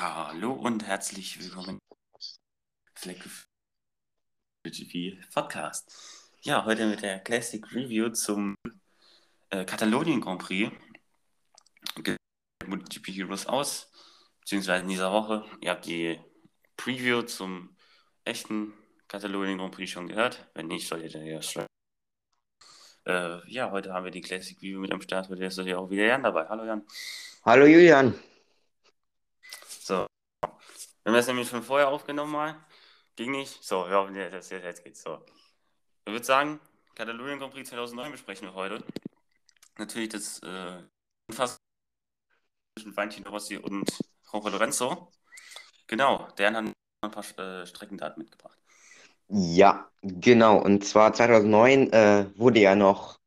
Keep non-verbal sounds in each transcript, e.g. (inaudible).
Hallo und herzlich willkommen Fleck GP Podcast. Ja, heute mit der Classic Review zum äh, Katalonien Grand Prix. MotoGP Heroes aus, beziehungsweise in dieser Woche. Ihr habt die Preview zum echten Katalonien Grand Prix schon gehört. Wenn nicht, solltet ihr ja schreiben. Äh, ja, heute haben wir die Classic Review mit am Start. Heute ist ja auch wieder Jan dabei. Hallo Jan. Hallo Julian. So. Wir haben das nämlich schon vorher aufgenommen mal. Ging nicht. So, ja, jetzt, jetzt, geht's. So. Ich würde sagen, Katalonien Grand Prix 2009 besprechen wir heute. Natürlich das äh, fast zwischen Valentino Rossi und Jorge Lorenzo. Genau, der hat ein paar äh, Streckendaten mitgebracht. Ja, genau. Und zwar 2009 äh, wurde ja noch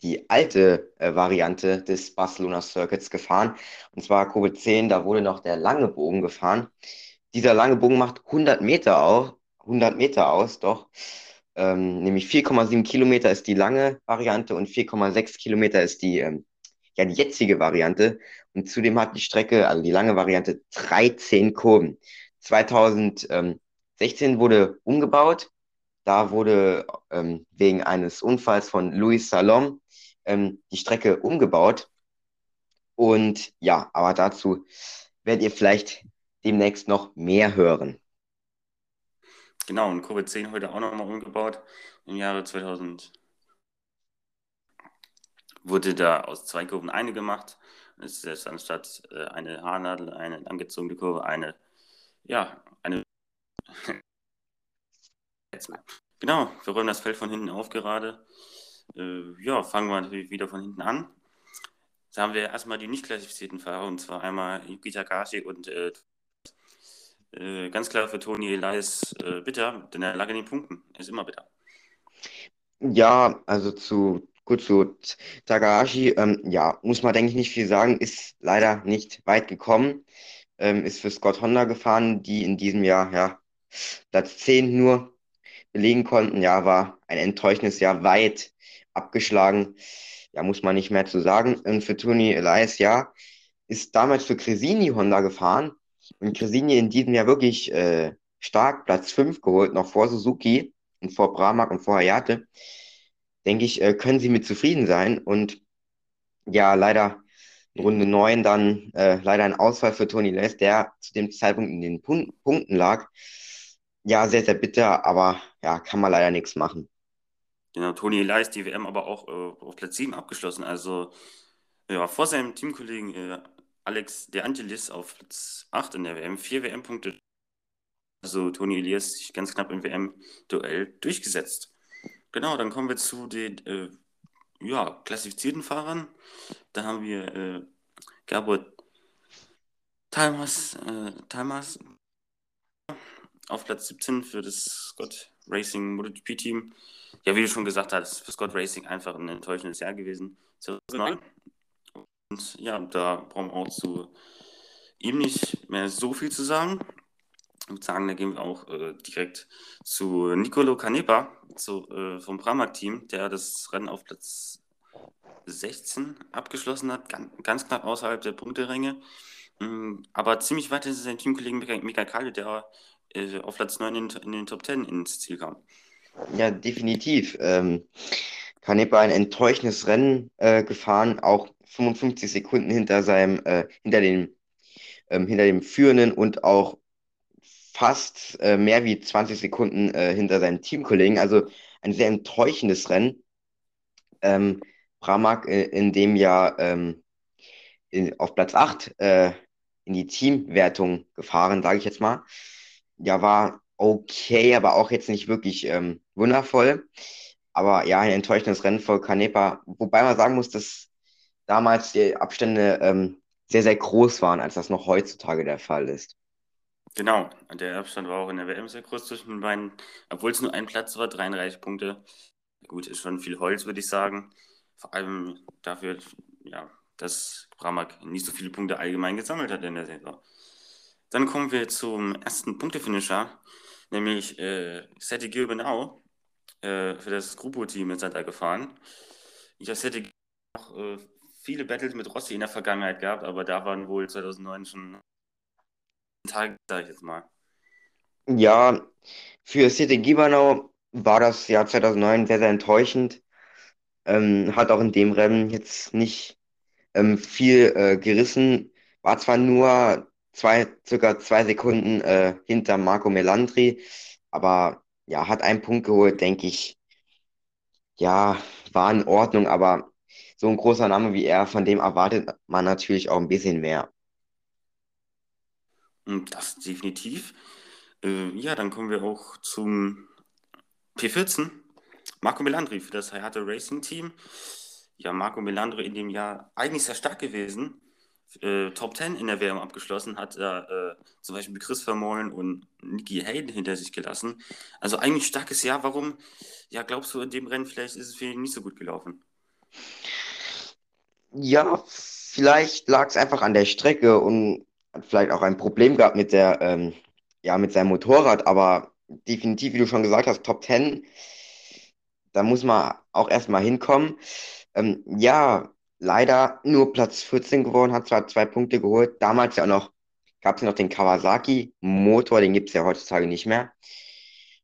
die alte äh, Variante des Barcelona Circuits gefahren. Und zwar Kurve 10, da wurde noch der lange Bogen gefahren. Dieser lange Bogen macht 100 Meter, auch, 100 Meter aus, doch. Ähm, nämlich 4,7 Kilometer ist die lange Variante und 4,6 Kilometer ist die, ähm, ja, die jetzige Variante. Und zudem hat die Strecke, also die lange Variante, 13 Kurven. 2016 wurde umgebaut. Da wurde ähm, wegen eines Unfalls von Luis Salom ähm, die Strecke umgebaut. Und ja, aber dazu werdet ihr vielleicht demnächst noch mehr hören. Genau, und Kurve 10 heute auch nochmal umgebaut. Im Jahre 2000 wurde da aus zwei Kurven eine gemacht. Es ist anstatt äh, eine Haarnadel, eine angezogene Kurve, eine, ja, eine. (laughs) genau, wir räumen das Feld von hinten auf gerade. Äh, ja, fangen wir natürlich wieder von hinten an. Da haben wir erstmal die nicht klassifizierten Fahrer, und zwar einmal Yuki Takashi und äh, äh, ganz klar für Toni Elias äh, bitter, denn er lag in den Punkten. Er ist immer bitter. Ja, also zu gut zu Takahashi, ähm, ja, muss man denke ich nicht viel sagen, ist leider nicht weit gekommen, ähm, ist für Scott Honda gefahren, die in diesem Jahr ja Platz 10 nur belegen konnten. Ja, war ein enttäuschendes Jahr weit abgeschlagen. Ja, muss man nicht mehr zu sagen. Und für Tony Elias, ja, ist damals für Cresini Honda gefahren. Und Cresini in diesem Jahr wirklich äh, stark Platz 5 geholt, noch vor Suzuki und vor Bramak und vor Hayate. Denke ich, äh, können sie mit zufrieden sein. Und ja, leider Runde 9 dann äh, leider ein Ausfall für Tony Les, der zu dem Zeitpunkt in den Pun Punkten lag. Ja, sehr, sehr bitter, aber ja, kann man leider nichts machen. Genau, Toni Elias die WM aber auch äh, auf Platz 7 abgeschlossen. Also ja, vor seinem Teamkollegen äh, Alex De Angelis auf Platz 8 in der WM, vier WM-Punkte. Also Toni Elias sich ganz knapp im WM-Duell durchgesetzt. Genau, dann kommen wir zu den äh, ja, klassifizierten Fahrern. Da haben wir äh, Gabor Talmas, äh, Talmas auf Platz 17 für das Scott Racing MotoGP-Team. Ja, wie du schon gesagt hast, für Scott Racing einfach ein enttäuschendes Jahr gewesen. Und ja, da brauchen wir auch zu ihm nicht mehr so viel zu sagen. Ich würde sagen, da gehen wir auch äh, direkt zu Nicolo Canepa zu, äh, vom Pramac-Team, der das Rennen auf Platz 16 abgeschlossen hat, ganz, ganz knapp außerhalb der Punkteränge. Ähm, aber ziemlich weit ist sein Teamkollegen Mika Kali, der äh, auf Platz 9 in, in, den Top 10 ins Ziel kam. Ja, definitiv. Ähm, Canepa ein enttäuschendes Rennen äh, gefahren, auch 55 Sekunden hinter seinem, äh, hinter dem, ähm, hinter dem Führenden und auch fast äh, mehr wie 20 Sekunden äh, hinter seinem Teamkollegen. Also ein sehr enttäuschendes Rennen. Ähm, Pramac äh, in dem Jahr ähm, in, auf Platz 8 äh, in die Teamwertung gefahren, sage ich jetzt mal. Ja, war okay, aber auch jetzt nicht wirklich ähm, wundervoll. Aber ja, ein enttäuschendes Rennen für Canepa. Wobei man sagen muss, dass damals die Abstände ähm, sehr, sehr groß waren, als das noch heutzutage der Fall ist. Genau, der Abstand war auch in der WM sehr groß zwischen den beiden, obwohl es nur ein Platz war, 33 Punkte. Gut, ist schon viel Holz, würde ich sagen. Vor allem dafür, ja, dass Bramak nicht so viele Punkte allgemein gesammelt hat in der Saison. Dann kommen wir zum ersten Punktefinisher, nämlich äh, Seti Gilbenau äh, für das Grupo-Team ist er da gefahren. Ich habe Seti auch äh, viele Battles mit Rossi in der Vergangenheit gehabt, aber da waren wohl 2009 schon Tage, sag ich jetzt mal. Ja, für City Gibernau war das Jahr 2009 sehr, sehr enttäuschend. Ähm, hat auch in dem Rennen jetzt nicht ähm, viel äh, gerissen. War zwar nur zwei, circa zwei Sekunden äh, hinter Marco Melandri, aber ja, hat einen Punkt geholt, denke ich. Ja, war in Ordnung, aber so ein großer Name wie er, von dem erwartet man natürlich auch ein bisschen mehr. Das definitiv. Äh, ja, dann kommen wir auch zum P14. Marco Melandri für das Hayate Racing Team. Ja, Marco Melandri in dem Jahr eigentlich sehr stark gewesen. Äh, Top 10 in der WM abgeschlossen, hat er äh, zum Beispiel Chris Vermeulen und Nicky Hayden hinter sich gelassen. Also eigentlich starkes Jahr. Warum, ja, glaubst du, in dem Rennen vielleicht ist es für ihn nicht so gut gelaufen? Ja, vielleicht lag es einfach an der Strecke und hat vielleicht auch ein Problem gehabt mit der, ähm, ja, mit seinem Motorrad, aber definitiv, wie du schon gesagt hast, Top 10, da muss man auch erstmal hinkommen. Ähm, ja, leider nur Platz 14 geworden, hat zwar zwei Punkte geholt, damals ja noch, gab es noch den Kawasaki-Motor, den gibt es ja heutzutage nicht mehr.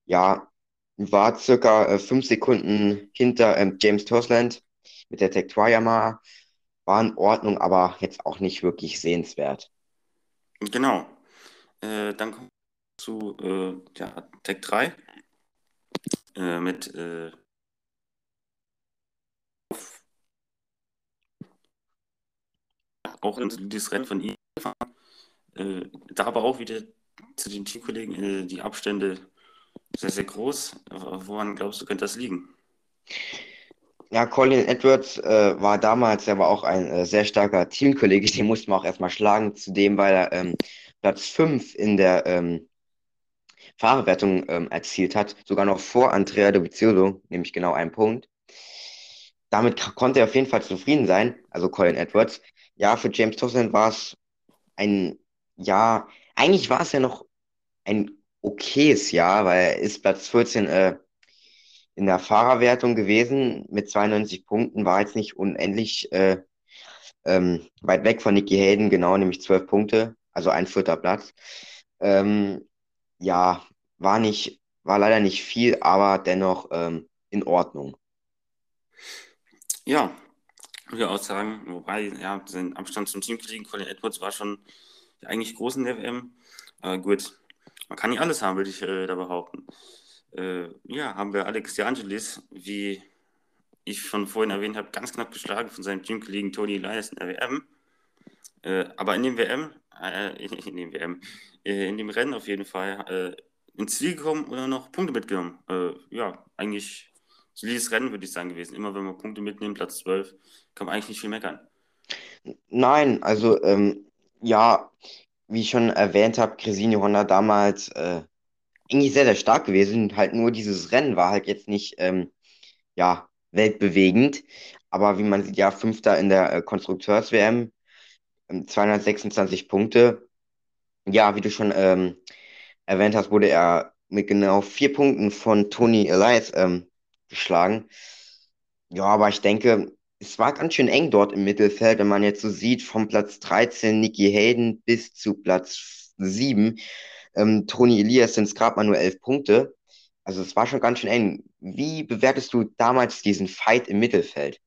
Ja, war circa äh, fünf Sekunden hinter ähm, James Tosland mit der Tectoy Yamaha. War in Ordnung, aber jetzt auch nicht wirklich sehenswert. Genau. Äh, dann kommen wir zu äh, ja, Tech 3 äh, mit äh, auch ein solides Rennen von ihm. Äh, da aber auch wieder zu den Teamkollegen äh, die Abstände sehr, sehr groß. Woran glaubst du, könnte das liegen? Ja, Colin Edwards äh, war damals aber auch ein äh, sehr starker Teamkollege, den mussten wir auch erstmal schlagen. Zudem, weil er ähm, Platz 5 in der ähm, Fahrerwertung ähm, erzielt hat, sogar noch vor Andrea Dovizioso, nämlich genau einen Punkt. Damit konnte er auf jeden Fall zufrieden sein, also Colin Edwards. Ja, für James Tossland war es ein, ja, eigentlich war es ja noch ein okayes Jahr, weil er ist Platz 14 äh, in der Fahrerwertung gewesen mit 92 Punkten, war jetzt nicht unendlich äh, ähm, weit weg von Nicky Hayden, genau, nämlich 12 Punkte, also ein vierter Platz. Ähm, ja, war nicht, war leider nicht viel, aber dennoch ähm, in Ordnung. Ja, würde auch sagen, wobei, ja, sein Abstand zum Teamkollegen Colin Edwards war schon eigentlich groß in der WM. Aber gut, man kann nicht alles haben, würde ich äh, da behaupten. Äh, ja, haben wir Alex De Angelis, wie ich schon vorhin erwähnt habe, ganz knapp geschlagen von seinem Teamkollegen Tony Elias in der WM. Äh, aber in dem WM, äh, (laughs) in dem WM, äh, in dem Rennen auf jeden Fall äh, ins Ziel gekommen oder noch Punkte mitgenommen. Äh, ja, eigentlich solides Rennen, würde ich sagen, gewesen. Immer wenn man Punkte mitnimmt, Platz 12, kann man eigentlich nicht viel meckern. Nein, also ähm, ja, wie ich schon erwähnt habe, Cresini Honda damals äh, eigentlich sehr, sehr stark gewesen. Halt nur dieses Rennen war halt jetzt nicht, ähm, ja, weltbewegend. Aber wie man sieht, ja, Fünfter in der äh, Konstrukteurs-WM, 226 ähm, Punkte. Ja, wie du schon ähm, erwähnt hast, wurde er mit genau vier Punkten von Tony Elias ähm, geschlagen. Ja, aber ich denke, es war ganz schön eng dort im Mittelfeld, wenn man jetzt so sieht, vom Platz 13 Nicky Hayden bis zu Platz 7 ähm, Toni Elias sind es gerade mal nur elf Punkte. Also es war schon ganz schön eng. Wie bewertest du damals diesen Fight im Mittelfeld?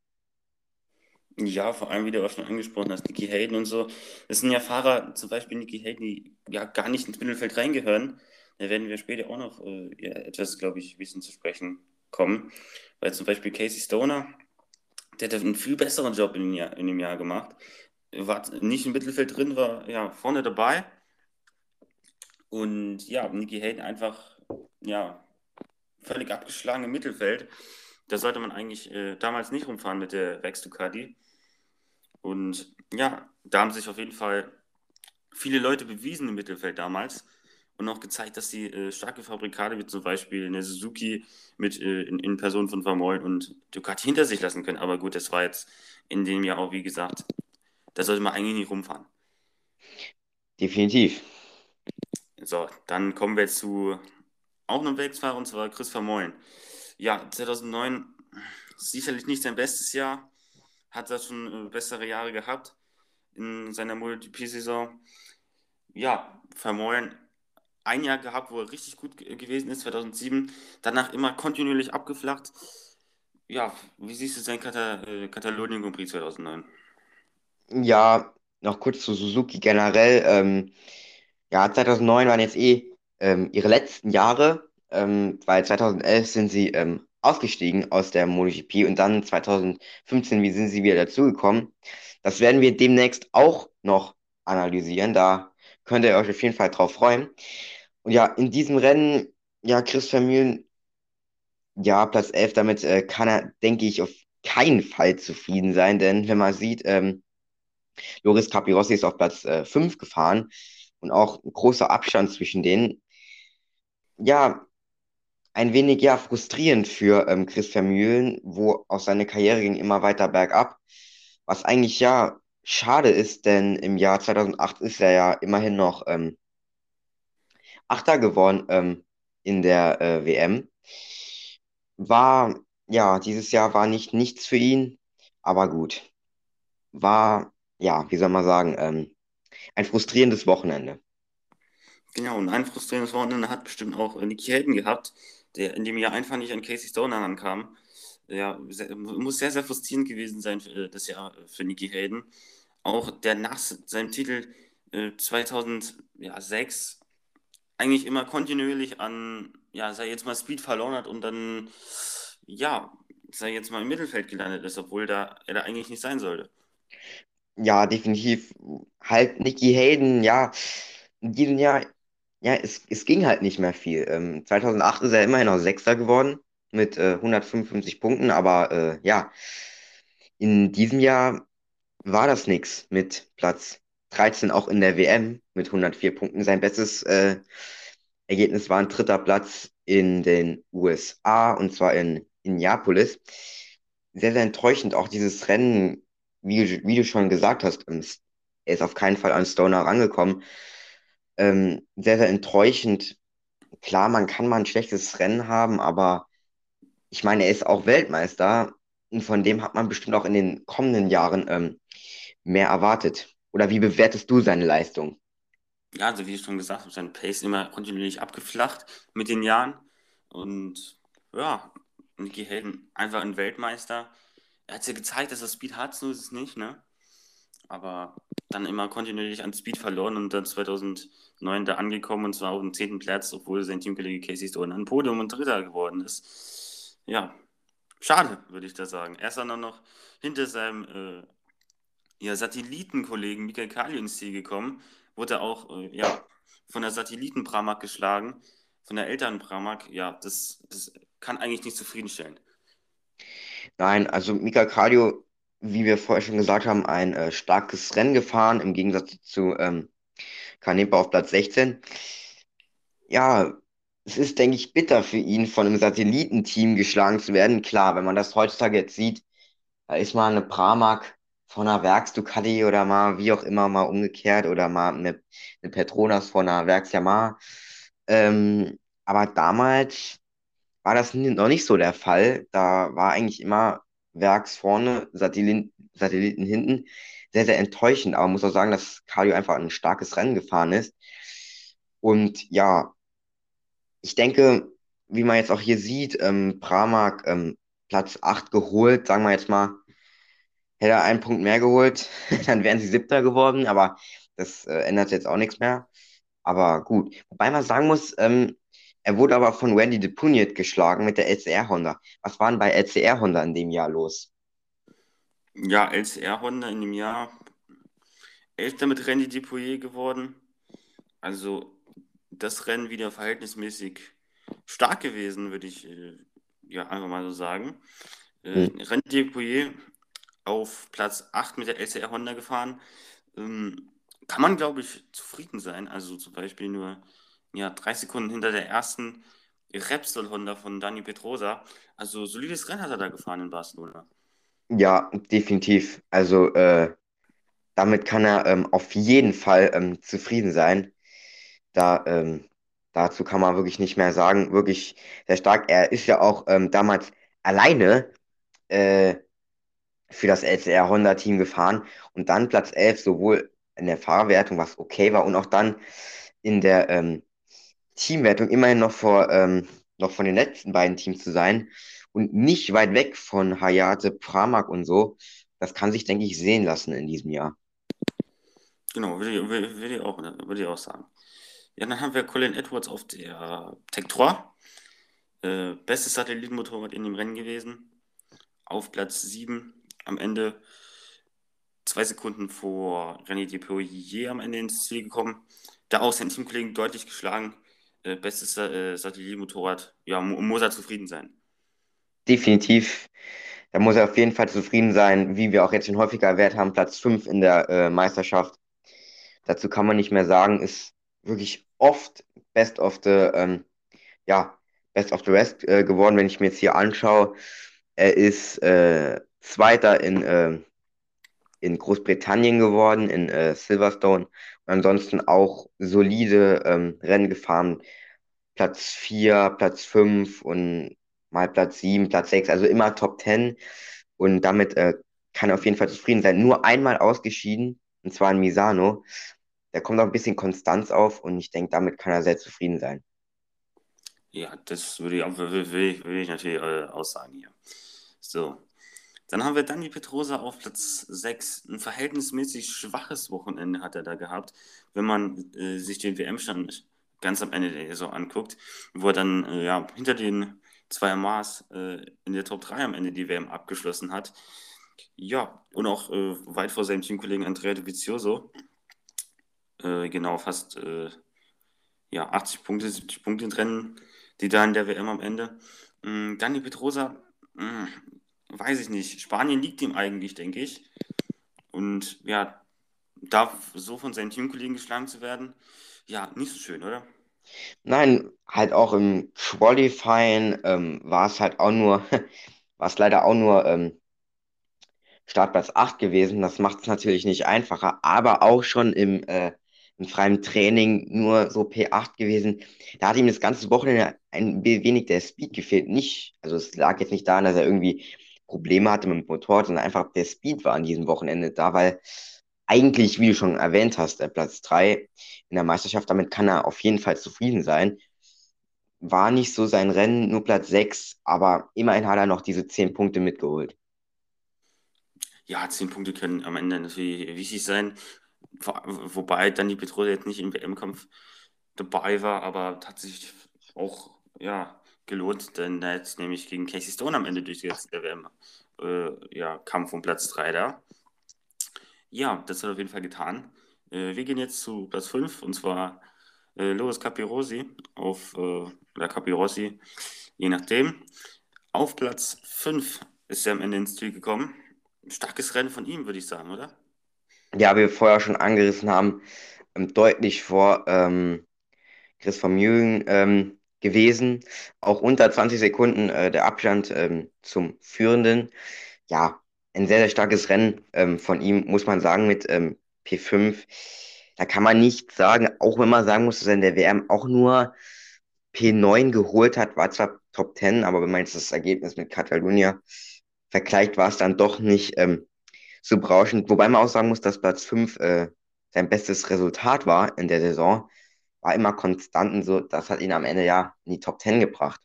Ja, vor allem, wie du auch schon angesprochen hast, Nicky Hayden und so. Das sind ja Fahrer, zum Beispiel Nicky Hayden, die ja gar nicht ins Mittelfeld reingehören. Da werden wir später auch noch äh, etwas, glaube ich, bisschen zu sprechen kommen. Weil zum Beispiel Casey Stoner, der hat einen viel besseren Job in dem Jahr, in dem Jahr gemacht. War nicht im Mittelfeld drin, war ja vorne dabei und ja, Nicky Hayden einfach, ja, völlig abgeschlagen im Mittelfeld. Da sollte man eigentlich äh, damals nicht rumfahren mit der Rex Ducati. Und ja, da haben sich auf jeden Fall viele Leute bewiesen im Mittelfeld damals und auch gezeigt, dass sie äh, starke Fabrikate wie zum Beispiel eine Suzuki mit äh, in, in, Person von Vermoll und Ducati hinter sich lassen können. Aber gut, das war jetzt in dem Jahr auch, wie gesagt, da sollte man eigentlich nicht rumfahren. Definitiv. So, dann kommen wir zu auch einem Werksfahrer und zwar Chris Vermeulen. Ja, 2009 sicherlich nicht sein bestes Jahr, hat da schon äh, bessere Jahre gehabt in seiner MotoGP-Saison. Ja, Vermeulen ein Jahr gehabt, wo er richtig gut gewesen ist, 2007, danach immer kontinuierlich abgeflacht. Ja, wie siehst du sein Kata äh, Katalonien Grand Prix 2009? Ja, noch kurz zu Suzuki generell. Ähm, ja, 2009 waren jetzt eh ähm, ihre letzten Jahre, ähm, weil 2011 sind sie ähm, ausgestiegen aus der MotoGP und dann 2015, wie sind sie wieder dazugekommen. Das werden wir demnächst auch noch analysieren. Da könnt ihr euch auf jeden Fall drauf freuen. Und ja, in diesem Rennen, ja, Chris Vermeulen, ja, Platz 11, damit äh, kann er, denke ich, auf keinen Fall zufrieden sein, denn wenn man sieht, ähm, Loris Capirossi ist auf Platz äh, 5 gefahren und auch ein großer Abstand zwischen denen. Ja, ein wenig ja frustrierend für ähm, Chris Vermeulen, wo auch seine Karriere ging immer weiter bergab, was eigentlich ja schade ist, denn im Jahr 2008 ist er ja immerhin noch ähm, Achter geworden ähm, in der äh, WM. War, ja, dieses Jahr war nicht nichts für ihn, aber gut. War, ja, wie soll man sagen, ähm, ein frustrierendes Wochenende. Genau, und ein frustrierendes Wochenende hat bestimmt auch Nicky Hayden gehabt, der in dem Jahr einfach nicht an Casey Stoner ankam. Ja, sehr, muss sehr, sehr frustrierend gewesen sein für, äh, das Jahr für Nicky Hayden. Auch der nach seinem Titel äh, 2006 eigentlich immer kontinuierlich an, ja, sei jetzt mal Speed verloren hat und dann, ja, sei jetzt mal im Mittelfeld gelandet ist, obwohl da, er da eigentlich nicht sein sollte. Ja, definitiv. Halt Nicky Hayden, ja, in diesem Jahr, ja, es, es ging halt nicht mehr viel. Ähm, 2008 ist er immerhin noch Sechster geworden mit äh, 155 Punkten, aber äh, ja, in diesem Jahr war das nichts mit Platz 13 auch in der WM mit 104 Punkten. Sein bestes äh, Ergebnis war ein dritter Platz in den USA und zwar in Indianapolis. Sehr, sehr enttäuschend auch dieses Rennen, wie, wie du schon gesagt hast. Ähm, er ist auf keinen Fall an Stoner rangekommen. Ähm, sehr, sehr enttäuschend. Klar, man kann mal ein schlechtes Rennen haben, aber ich meine, er ist auch Weltmeister und von dem hat man bestimmt auch in den kommenden Jahren ähm, mehr erwartet. Oder wie bewertest du seine Leistung? Ja, also wie ich schon gesagt habe, sein Pace immer kontinuierlich abgeflacht mit den Jahren. Und ja, Nicky Hayden einfach ein Weltmeister. Er hat ja gezeigt, dass er Speed hat, so ist es nicht, ne? Aber dann immer kontinuierlich an Speed verloren und dann 2009 da angekommen und zwar auf dem zehnten Platz, obwohl sein Teamkollege Casey Stone ein Podium und Dritter geworden ist. Ja, schade, würde ich da sagen. Er ist dann noch hinter seinem äh, ja, Satellitenkollegen Michael Kali ins Ziel gekommen, wurde auch äh, ja, von der Satelliten-Pramak geschlagen, von der Eltern-Pramak. Ja, das, das kann eigentlich nicht zufriedenstellen. Nein, also Mika Cardio, wie wir vorher schon gesagt haben, ein äh, starkes Rennen gefahren, im Gegensatz zu ähm, Kanepa auf Platz 16. Ja, es ist, denke ich, bitter für ihn, von einem Satellitenteam geschlagen zu werden. Klar, wenn man das heutzutage jetzt sieht, da ist mal eine Pramac von einer Werks-Ducati oder mal wie auch immer mal umgekehrt oder mal eine, eine Petronas von einer Werks-Yamaha. Ähm, aber damals war das noch nicht so der Fall. Da war eigentlich immer Werks vorne, Satelliten, Satelliten hinten. Sehr, sehr enttäuschend, aber man muss auch sagen, dass Cardio einfach ein starkes Rennen gefahren ist. Und ja, ich denke, wie man jetzt auch hier sieht, ähm, Pramac ähm, Platz 8 geholt, sagen wir jetzt mal, hätte er einen Punkt mehr geholt, (laughs) dann wären sie Siebter geworden, aber das äh, ändert jetzt auch nichts mehr. Aber gut. Wobei man sagen muss, ähm, er wurde aber von Randy DePuniet geschlagen mit der LCR Honda. Was war denn bei LCR Honda in dem Jahr los? Ja, LCR Honda in dem Jahr Elfter mit Randy DePuniet geworden. Also das Rennen wieder verhältnismäßig stark gewesen, würde ich äh, ja einfach mal so sagen. Äh, hm. Randy DePuniet auf Platz 8 mit der LCR Honda gefahren. Ähm, kann man, glaube ich, zufrieden sein. Also zum Beispiel nur ja, drei Sekunden hinter der ersten Repsol Honda von Dani Petrosa. Also solides Rennen hat er da gefahren in Barcelona. Ja, definitiv. Also äh, damit kann er ähm, auf jeden Fall ähm, zufrieden sein. Da, ähm, dazu kann man wirklich nicht mehr sagen. Wirklich sehr stark. Er ist ja auch ähm, damals alleine äh, für das LCR Honda Team gefahren und dann Platz 11 sowohl in der Fahrwertung, was okay war, und auch dann in der ähm, Teamwertung immerhin noch vor, ähm, noch von den letzten beiden Teams zu sein und nicht weit weg von Hayate, Pramac und so. Das kann sich, denke ich, sehen lassen in diesem Jahr. Genau, würde ich, würde ich, auch, würde ich auch sagen. Ja, dann haben wir Colin Edwards auf der Tech 3. Äh, bestes Satellitenmotorrad in dem Rennen gewesen. Auf Platz 7 am Ende. Zwei Sekunden vor René Depoyer am Ende ins Ziel gekommen. Da auch sein Teamkollegen deutlich geschlagen. Äh, bestes äh, Satellitenmotorrad. Ja, muss er zufrieden sein. Definitiv. Da muss er auf jeden Fall zufrieden sein, wie wir auch jetzt schon häufiger erwähnt haben, Platz 5 in der äh, Meisterschaft. Dazu kann man nicht mehr sagen, ist wirklich oft Best of the, ähm, ja, Best of the Rest äh, geworden, wenn ich mir jetzt hier anschaue. Er ist äh, Zweiter in, äh, in Großbritannien geworden, in äh, Silverstone. Und ansonsten auch solide ähm, Rennen gefahren. Platz 4, Platz 5 und mal Platz 7, Platz 6, also immer Top 10. Und damit äh, kann er auf jeden Fall zufrieden sein. Nur einmal ausgeschieden, und zwar in Misano da kommt auch ein bisschen Konstanz auf und ich denke, damit kann er sehr zufrieden sein. Ja, das würde ich, auch, will, will, ich natürlich äh, aussagen hier. So. Dann haben wir Dani Petrosa auf Platz 6. Ein verhältnismäßig schwaches Wochenende hat er da gehabt, wenn man äh, sich den WM-Stand ganz am Ende der Saison anguckt, wo er dann äh, ja, hinter den zwei Maß äh, in der Top 3 am Ende die WM abgeschlossen hat. Ja, und auch äh, weit vor seinem Teamkollegen Andrea Dovizioso äh, genau fast äh, ja, 80 Punkte, 70 Punkte trennen, die da in der WM am Ende. Ähm, Dani Petrosa, mm, weiß ich nicht. Spanien liegt ihm eigentlich, denke ich. Und ja, da so von seinen Teamkollegen geschlagen zu werden, ja, nicht so schön, oder? Nein, halt auch im Qualifying ähm, war es halt auch nur, (laughs) war es leider auch nur ähm, Startplatz 8 gewesen. Das macht es natürlich nicht einfacher, aber auch schon im äh, im freien Training nur so P8 gewesen. Da hat ihm das ganze Wochenende ein wenig der Speed gefehlt. Nicht, also es lag jetzt nicht daran, dass er irgendwie Probleme hatte mit dem Motor, sondern einfach der Speed war an diesem Wochenende da, weil eigentlich, wie du schon erwähnt hast, der Platz 3 in der Meisterschaft, damit kann er auf jeden Fall zufrieden sein. War nicht so sein Rennen, nur Platz 6, aber immerhin hat er noch diese 10 Punkte mitgeholt. Ja, 10 Punkte können am Ende natürlich wichtig sein. Wobei dann die Petrole jetzt nicht im WM-Kampf dabei war, aber hat sich auch ja, gelohnt, denn er hat nämlich gegen Casey Stone am Ende durchgesetzt der WM. Äh, ja, Kampf um Platz 3 da. Ja, das hat er auf jeden Fall getan. Äh, wir gehen jetzt zu Platz 5 und zwar äh, Loris Capirossi auf, äh, oder Capirossi, je nachdem. Auf Platz 5 ist er am Ende ins Ziel gekommen. Starkes Rennen von ihm, würde ich sagen, oder? ja, wie wir vorher schon angerissen haben, ähm, deutlich vor ähm, Chris Vermeulen ähm, gewesen. Auch unter 20 Sekunden äh, der Abstand ähm, zum Führenden. Ja, ein sehr, sehr starkes Rennen ähm, von ihm, muss man sagen, mit ähm, P5. Da kann man nicht sagen, auch wenn man sagen muss, dass er in der WM auch nur P9 geholt hat, war zwar Top 10, aber wenn man jetzt das Ergebnis mit Catalunya vergleicht, war es dann doch nicht ähm, so berauschend. Wobei man auch sagen muss, dass Platz 5 äh, sein bestes Resultat war in der Saison. War immer konstant und so, das hat ihn am Ende ja in die Top 10 gebracht.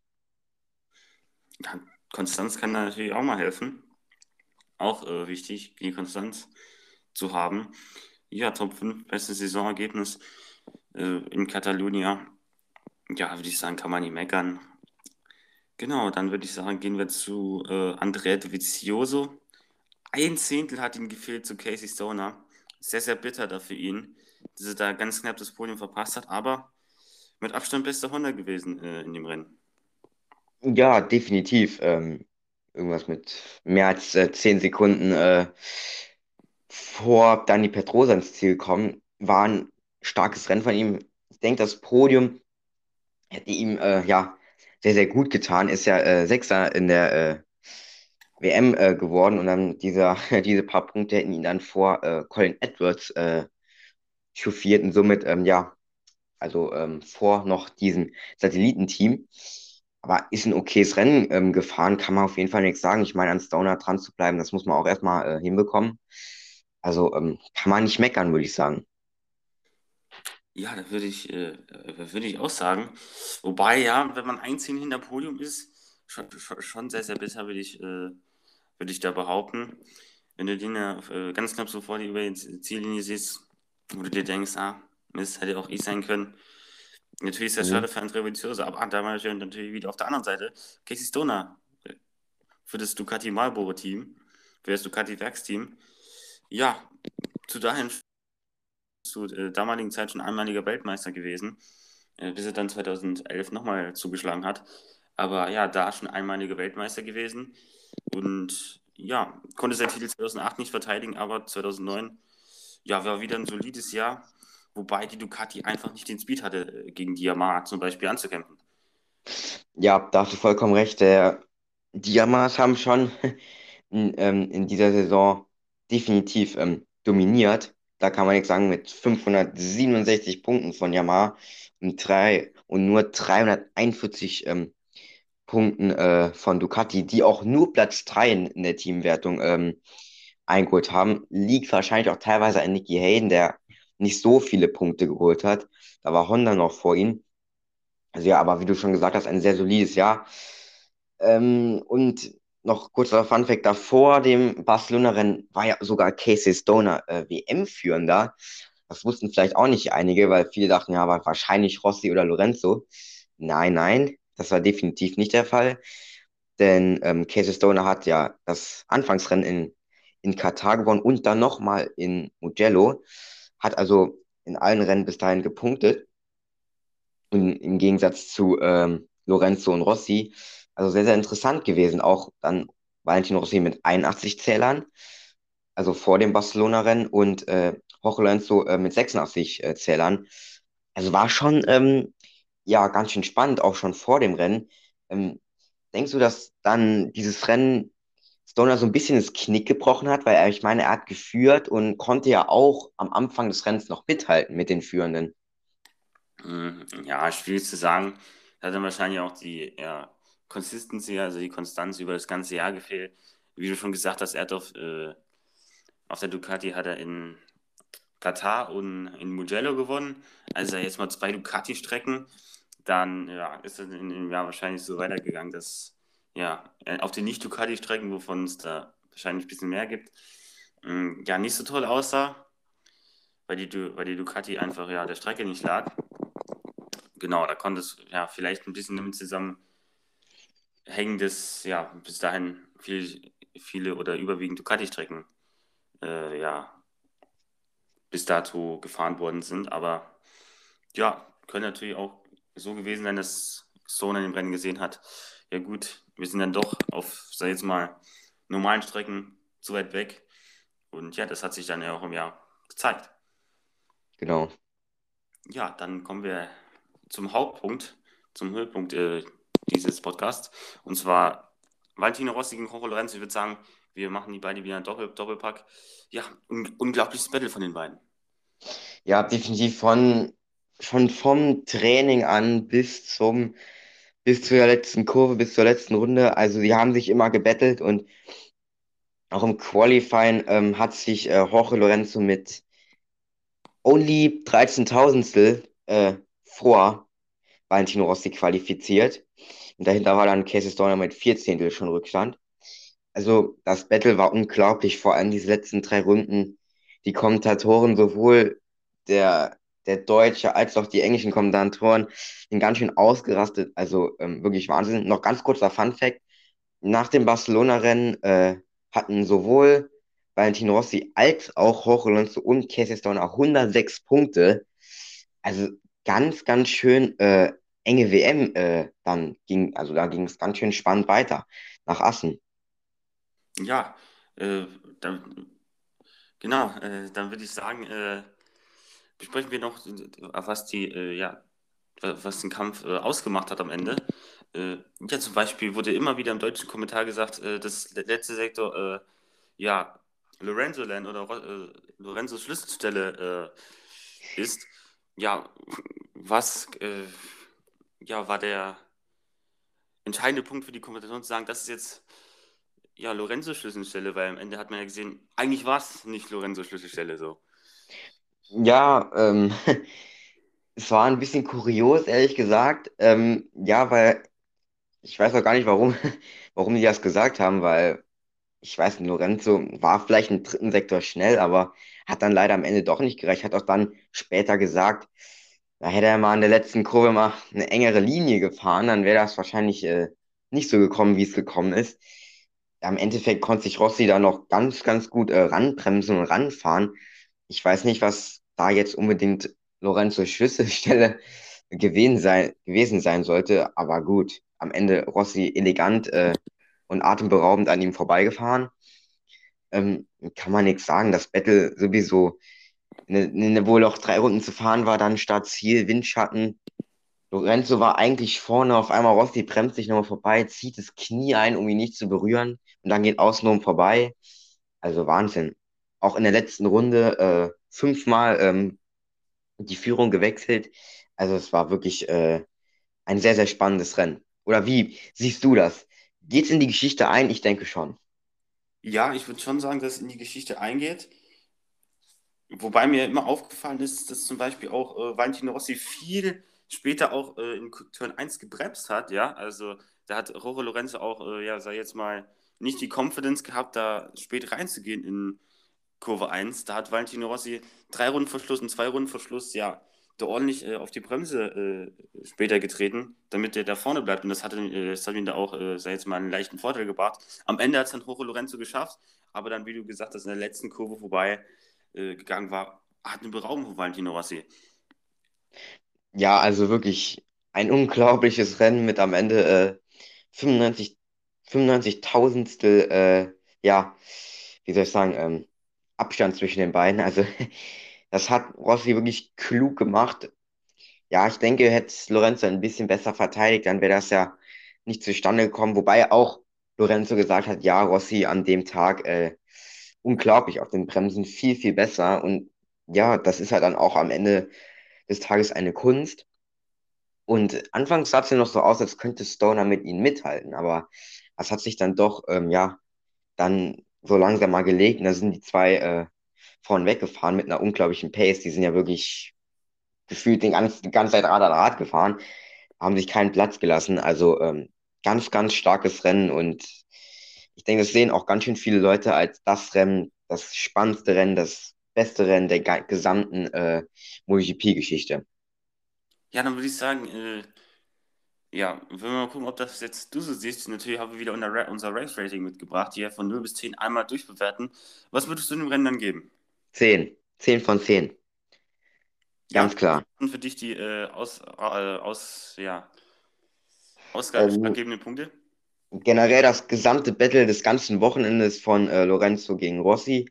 Konstanz kann natürlich auch mal helfen. Auch äh, wichtig, die Konstanz zu haben. Ja, Top 5, bestes Saisonergebnis äh, in Catalunya. Ja, würde ich sagen, kann man nicht meckern. Genau, dann würde ich sagen, gehen wir zu äh, Andrea Dovizioso. Ein Zehntel hat ihm gefehlt zu Casey Stoner. Sehr, sehr bitter da für ihn, dass er da ganz knapp das Podium verpasst hat, aber mit Abstand bester Honda gewesen äh, in dem Rennen. Ja, definitiv. Ähm, irgendwas mit mehr als äh, 10 Sekunden äh, vor Dani Petrosa ins Ziel kommen. War ein starkes Rennen von ihm. Ich denke, das Podium hätte ihm äh, ja sehr, sehr gut getan. Ist ja äh, Sechster in der äh, WM äh, geworden und dann dieser, (laughs) diese paar Punkte hätten ihn dann vor Colin Edwards chauffiert und somit, ähm, ja, also ähm, vor noch diesem Satellitenteam. Aber ist ein okayes Rennen ähm, gefahren, kann man auf jeden Fall nichts sagen. Ich meine, an Stoner dran zu bleiben, das muss man auch erstmal äh, hinbekommen. Also ähm, kann man nicht meckern, würde ich sagen. Ja, da würde ich, äh, würde ich auch sagen. Wobei, ja, wenn man einziehen hinter Podium ist, schon, schon, sehr, sehr bitter, würde ich, äh, würde ich da behaupten. Wenn du den ja äh, ganz knapp so vor dir über die Ziellinie siehst, wo du dir denkst, ah, Mist, hätte auch ich sein können. Natürlich ist das mhm. schade für Andrea Vizioso, aber da war natürlich wieder auf der anderen Seite Casey Stoner äh, für das Ducati Marlboro Team, für das Ducati Werksteam. Ja, zu dahin zu äh, damaligen Zeit schon einmaliger Weltmeister gewesen, äh, bis er dann 2011 nochmal zugeschlagen hat. Aber ja, da schon einmaliger Weltmeister gewesen und ja, konnte seinen Titel 2008 nicht verteidigen, aber 2009 ja, war wieder ein solides Jahr, wobei die Ducati einfach nicht den Speed hatte, äh, gegen die Yamaha zum Beispiel anzukämpfen. Ja, da hast du vollkommen recht. Der, die Yamahas haben schon (laughs) in, ähm, in dieser Saison definitiv ähm, dominiert. Da kann man nichts sagen, mit 567 Punkten von Yamaha und, drei, und nur 341 ähm, Punkten äh, von Ducati, die auch nur Platz 3 in, in der Teamwertung ähm, eingeholt haben. Liegt wahrscheinlich auch teilweise an Nicky Hayden, der nicht so viele Punkte geholt hat. Da war Honda noch vor ihm. Also ja, aber wie du schon gesagt hast, ein sehr solides Jahr. Ähm, und noch kurzer Funfact, davor dem Barcelona-Rennen war ja sogar Casey Stoner äh, WM-Führender. Das wussten vielleicht auch nicht einige, weil viele dachten, ja, war wahrscheinlich Rossi oder Lorenzo. Nein, nein, das war definitiv nicht der Fall. Denn ähm, Casey Stoner hat ja das Anfangsrennen in, in Katar gewonnen und dann nochmal in Mugello. Hat also in allen Rennen bis dahin gepunktet. Und im Gegensatz zu ähm, Lorenzo und Rossi also sehr, sehr interessant gewesen. Auch dann Valentino Rossi mit 81 Zählern, also vor dem Barcelona-Rennen und äh, Jorge Lorenzo äh, mit 86 äh, Zählern. Also war schon ähm, ja ganz schön spannend, auch schon vor dem Rennen. Ähm, denkst du, dass dann dieses Rennen Stoner so ein bisschen das Knick gebrochen hat, weil er, ich meine, er hat geführt und konnte ja auch am Anfang des Rennens noch mithalten mit den Führenden. Hm, ja, schwierig zu sagen. Er hat dann wahrscheinlich auch die ja, Consistency, also die Konstanz über das ganze Jahr gefehlt. Wie du schon gesagt hast, er hat auf, äh, auf der Ducati hat er in Katar und in Mugello gewonnen. Also jetzt mal zwei Ducati-Strecken. Dann ja, ist es in dem Jahr wahrscheinlich so weitergegangen, dass ja, auf den Nicht-Ducati-Strecken, wovon es da wahrscheinlich ein bisschen mehr gibt, mm, ja, nicht so toll aussah, weil die, weil die Ducati einfach ja der Strecke nicht lag. Genau, da konnte es ja vielleicht ein bisschen damit zusammen hängen, dass ja bis dahin viel, viele oder überwiegend Ducati-Strecken äh, ja bis dato gefahren worden sind. Aber ja, können natürlich auch so gewesen sein, dass Sona dem Rennen gesehen hat. Ja gut, wir sind dann doch auf, sag ich jetzt mal, normalen Strecken zu weit weg. Und ja, das hat sich dann ja auch im Jahr gezeigt. Genau. Ja, dann kommen wir zum Hauptpunkt, zum Höhepunkt äh, dieses Podcasts. Und zwar Valentino Rossi gegen Jorge Lorenzo. Ich würde sagen, wir machen die beiden wieder ein Doppel Doppelpack. Ja, un unglaubliches Battle von den beiden. Ja, definitiv von, schon vom Training an bis zum bis zur letzten Kurve, bis zur letzten Runde. Also die haben sich immer gebettelt und auch im Qualifying ähm, hat sich äh, Jorge Lorenzo mit only 13.000 äh, vor Valentino Rossi qualifiziert. Und dahinter war dann Casey Stoner mit 14. schon Rückstand. Also das Battle war unglaublich, vor allem diese letzten drei Runden. Die Kommentatoren, sowohl der, der deutsche als auch die englischen Kommentatoren, sind ganz schön ausgerastet. Also ähm, wirklich Wahnsinn. Noch ganz kurzer Fun Fact. Nach dem Barcelona-Rennen äh, hatten sowohl Valentino Rossi als auch Jorge Alonso und Casey Stoner 106 Punkte. Also ganz, ganz schön äh, enge WM äh, dann ging, also da ging es ganz schön spannend weiter nach Assen. Ja, äh, dann, genau, äh, dann würde ich sagen, äh, besprechen wir noch, was die, äh, ja, was den Kampf äh, ausgemacht hat am Ende. ja, zum Beispiel wurde immer wieder im deutschen Kommentar gesagt, dass der letzte Sektor, ja, Lorenzo Land oder Lorenzos Schlüsselstelle ist. Ja, was ja, war der entscheidende Punkt für die Kompetition zu sagen, das ist jetzt ja Lorenzo Schlüsselstelle, weil am Ende hat man ja gesehen, eigentlich war es nicht Lorenzo Schlüsselstelle so. Ja, ähm, (laughs) es war ein bisschen kurios, ehrlich gesagt. Ähm, ja, weil ich weiß auch gar nicht, warum, (laughs) warum die das gesagt haben, weil ich weiß Lorenzo war vielleicht im dritten Sektor schnell, aber hat dann leider am Ende doch nicht gereicht. Hat auch dann später gesagt, da hätte er mal in der letzten Kurve mal eine engere Linie gefahren, dann wäre das wahrscheinlich äh, nicht so gekommen, wie es gekommen ist. Ja, Im Endeffekt konnte sich Rossi da noch ganz, ganz gut äh, ranbremsen und ranfahren. Ich weiß nicht, was da jetzt unbedingt Lorenzo Schlüsselstelle (laughs) gewesen sein, gewesen sein sollte, aber gut, am Ende Rossi elegant äh, und atemberaubend an ihm vorbeigefahren. Ähm, kann man nichts sagen. Das Battle sowieso, ne, ne, wo noch drei Runden zu fahren war, dann Start Ziel, Windschatten. Lorenzo war eigentlich vorne, auf einmal Rossi bremst sich nochmal vorbei, zieht das Knie ein, um ihn nicht zu berühren und dann geht außenrum vorbei. Also Wahnsinn. Auch in der letzten Runde äh, fünfmal ähm, die Führung gewechselt. Also es war wirklich äh, ein sehr, sehr spannendes Rennen. Oder wie siehst du das? Geht's in die Geschichte ein? Ich denke schon. Ja, ich würde schon sagen, dass es in die Geschichte eingeht. Wobei mir immer aufgefallen ist, dass zum Beispiel auch äh, Valentino Rossi viel später auch äh, in Turn 1 gebremst hat, ja. Also da hat Roro Lorenzo auch, äh, ja, sei jetzt mal, nicht die Confidence gehabt, da spät reinzugehen in Kurve 1. Da hat Valentino Rossi drei Runden Verschluss und zwei Runden Verschluss, ja, da ordentlich äh, auf die Bremse äh, später getreten, damit der da vorne bleibt. Und das hat, äh, das hat ihm da auch, äh, sei jetzt mal, einen leichten Vorteil gebracht. Am Ende hat es dann Roro Lorenzo geschafft, aber dann, wie du gesagt hast, in der letzten Kurve vorbei äh, gegangen war, hat eine Beraubung von Valentino Rossi. Ja, also wirklich ein unglaubliches Rennen mit am Ende äh, 95, 95.000stel, äh, ja, wie soll ich sagen, ähm, Abstand zwischen den beiden. Also (laughs) das hat Rossi wirklich klug gemacht. Ja, ich denke, hätte Lorenzo ein bisschen besser verteidigt, dann wäre das ja nicht zustande gekommen. Wobei auch Lorenzo gesagt hat, ja, Rossi an dem Tag äh, unglaublich auf den Bremsen, viel, viel besser. Und ja, das ist halt dann auch am Ende des Tages eine Kunst. Und anfangs sah es ja noch so aus, als könnte Stoner mit ihnen mithalten, aber das hat sich dann doch, ähm, ja, dann so langsam mal gelegt. Und da sind die zwei äh, vorn weggefahren mit einer unglaublichen Pace. Die sind ja wirklich gefühlt den ganzen, die ganze Zeit Rad an Rad gefahren, haben sich keinen Platz gelassen. Also ähm, ganz, ganz starkes Rennen und ich denke, das sehen auch ganz schön viele Leute als das Rennen, das spannendste Rennen, das beste Rennen der gesamten äh, MotoGP-Geschichte. Ja, dann würde ich sagen, äh, ja, wenn wir mal gucken, ob das jetzt du so siehst. Natürlich haben wir wieder unser, unser Race-Rating mitgebracht, hier von 0 bis 10 einmal durchbewerten. Was würdest du dem Rennen dann geben? 10. 10 von 10. Ganz Ja, klar. und für dich die äh, aus, äh, aus, ja, Ähm, ausschlaggebenden Punkte? generell das gesamte Battle des ganzen Wochenendes von äh, Lorenzo gegen Rossi.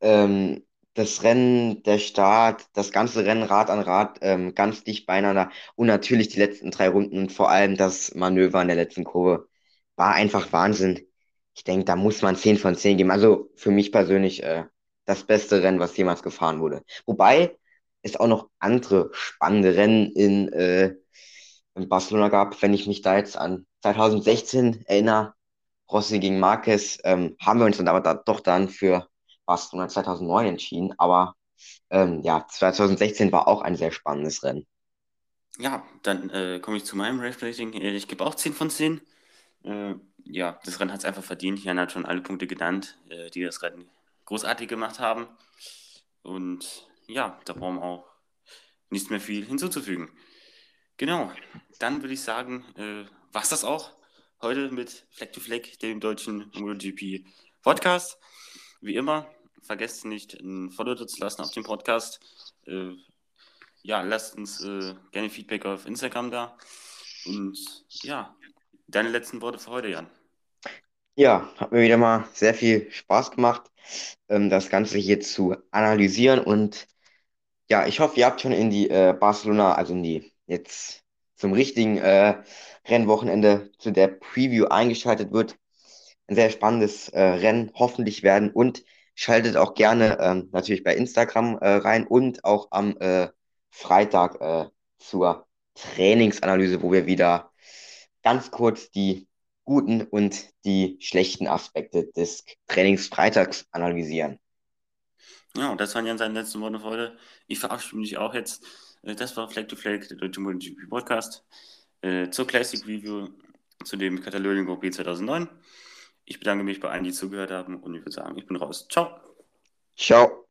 Ähm, das Rennen, der Start, das ganze Rennen Rad an Rad, ähm, ganz dicht beieinander und natürlich die letzten drei Runden und vor allem das Manöver in der letzten Kurve war einfach Wahnsinn. Ich denke, da muss man 10 von 10 geben. Also für mich persönlich äh, das beste Rennen, was jemals gefahren wurde. Wobei es auch noch andere spannende Rennen in, äh, in Barcelona gab. Wenn ich mich da jetzt an 2016 erinnere, Rossi gegen Marquez, ähm, haben wir uns dann aber da, doch dann für Barcelona 2009 entschieden. Aber ähm, ja, 2016 war auch ein sehr spannendes Rennen. Ja, dann äh, komme ich zu meinem Race-Rating. Äh, Ich gebe auch 10 von 10. Äh, ja, das Rennen hat es einfach verdient. Jan hat schon alle Punkte genannt, äh, die das Rennen großartig gemacht haben. Und ja, da brauchen wir auch nicht mehr viel hinzuzufügen. Genau, dann würde ich sagen, äh, was das auch heute mit Fleck to Fleck, dem deutschen MotoGP Podcast. Wie immer, vergesst nicht, ein Follow zu lassen auf dem Podcast. Äh, ja, lasst uns äh, gerne Feedback auf Instagram da. Und ja, deine letzten Worte für heute, Jan. Ja, hat mir wieder mal sehr viel Spaß gemacht, ähm, das Ganze hier zu analysieren und Ja, ich hoffe, ihr habt schon in die äh, Barcelona, also in die jetzt zum richtigen äh, Rennwochenende zu der Preview eingeschaltet wird. Ein sehr spannendes äh, Rennen hoffentlich werden und schaltet auch gerne ähm, natürlich bei Instagram äh, rein und auch am äh, Freitag äh, zur Trainingsanalyse, wo wir wieder ganz kurz die guten und die schlechten Aspekte des Trainingsfreitags analysieren. Ja, und das waren Jan seine letzten Worte für heute. Ich verabschiede mich auch jetzt. Äh, das war Flag to Flag, der deutsche MotoGP Podcast. Äh, zur Classic Review zu dem Katalonien Grand Prix 2009. Ich bedanke mich bei allen, die zugehört haben und ich würde sagen, ich bin raus. Ciao. Ciao.